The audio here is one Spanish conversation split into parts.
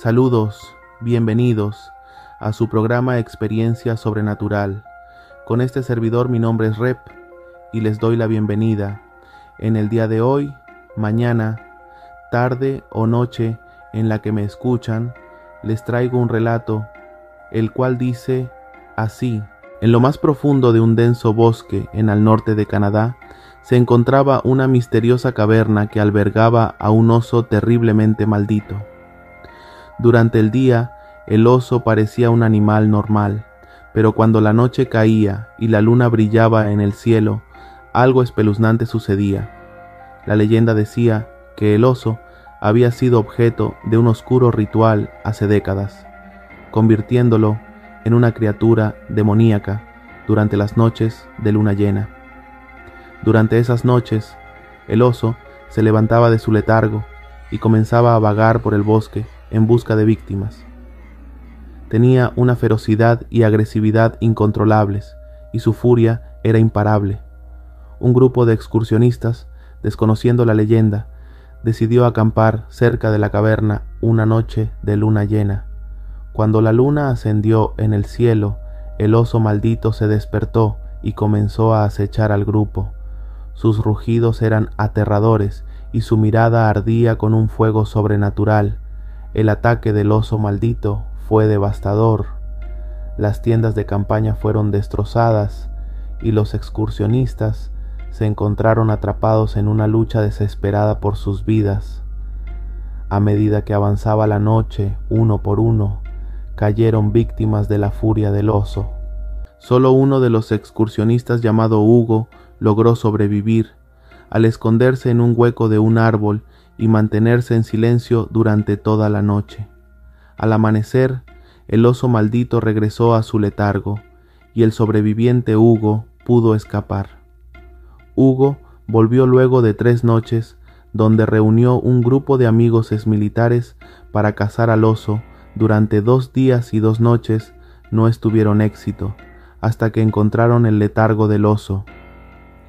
Saludos, bienvenidos a su programa Experiencia Sobrenatural. Con este servidor mi nombre es Rep y les doy la bienvenida en el día de hoy, mañana, tarde o noche en la que me escuchan, les traigo un relato, el cual dice así. En lo más profundo de un denso bosque en el norte de Canadá, se encontraba una misteriosa caverna que albergaba a un oso terriblemente maldito. Durante el día, el oso parecía un animal normal, pero cuando la noche caía y la luna brillaba en el cielo, algo espeluznante sucedía. La leyenda decía que el oso había sido objeto de un oscuro ritual hace décadas, convirtiéndolo en una criatura demoníaca durante las noches de luna llena. Durante esas noches, el oso se levantaba de su letargo y comenzaba a vagar por el bosque en busca de víctimas. Tenía una ferocidad y agresividad incontrolables, y su furia era imparable. Un grupo de excursionistas, desconociendo la leyenda, decidió acampar cerca de la caverna una noche de luna llena. Cuando la luna ascendió en el cielo, el oso maldito se despertó y comenzó a acechar al grupo. Sus rugidos eran aterradores y su mirada ardía con un fuego sobrenatural el ataque del oso maldito fue devastador. Las tiendas de campaña fueron destrozadas y los excursionistas se encontraron atrapados en una lucha desesperada por sus vidas. A medida que avanzaba la noche, uno por uno, cayeron víctimas de la furia del oso. Solo uno de los excursionistas llamado Hugo logró sobrevivir. Al esconderse en un hueco de un árbol y mantenerse en silencio durante toda la noche. Al amanecer, el oso maldito regresó a su letargo, y el sobreviviente Hugo pudo escapar. Hugo volvió luego de tres noches, donde reunió un grupo de amigos exmilitares para cazar al oso. Durante dos días y dos noches no estuvieron éxito, hasta que encontraron el letargo del oso.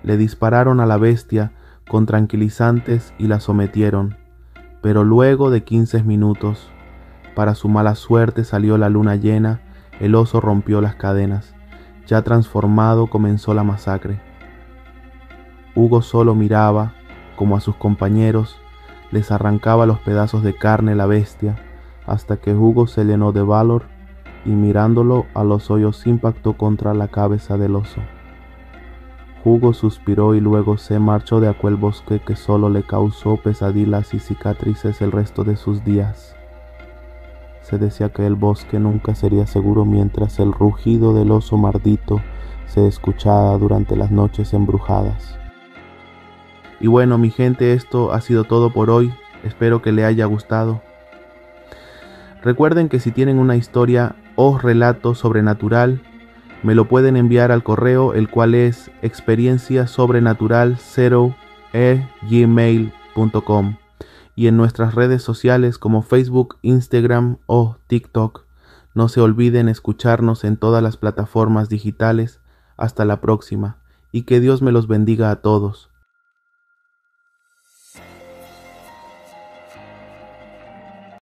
Le dispararon a la bestia con tranquilizantes y la sometieron. Pero luego de quince minutos, para su mala suerte salió la luna llena, el oso rompió las cadenas. Ya transformado comenzó la masacre. Hugo solo miraba, como a sus compañeros, les arrancaba los pedazos de carne la bestia, hasta que Hugo se llenó de valor y mirándolo a los hoyos impactó contra la cabeza del oso. Hugo suspiró y luego se marchó de aquel bosque que solo le causó pesadillas y cicatrices el resto de sus días. Se decía que el bosque nunca sería seguro mientras el rugido del oso mardito se escuchaba durante las noches embrujadas. Y bueno, mi gente, esto ha sido todo por hoy. Espero que le haya gustado. Recuerden que si tienen una historia o relato sobrenatural, me lo pueden enviar al correo el cual es experiencia sobrenatural 0 gmail.com y en nuestras redes sociales como Facebook, Instagram o TikTok. No se olviden escucharnos en todas las plataformas digitales. Hasta la próxima y que Dios me los bendiga a todos.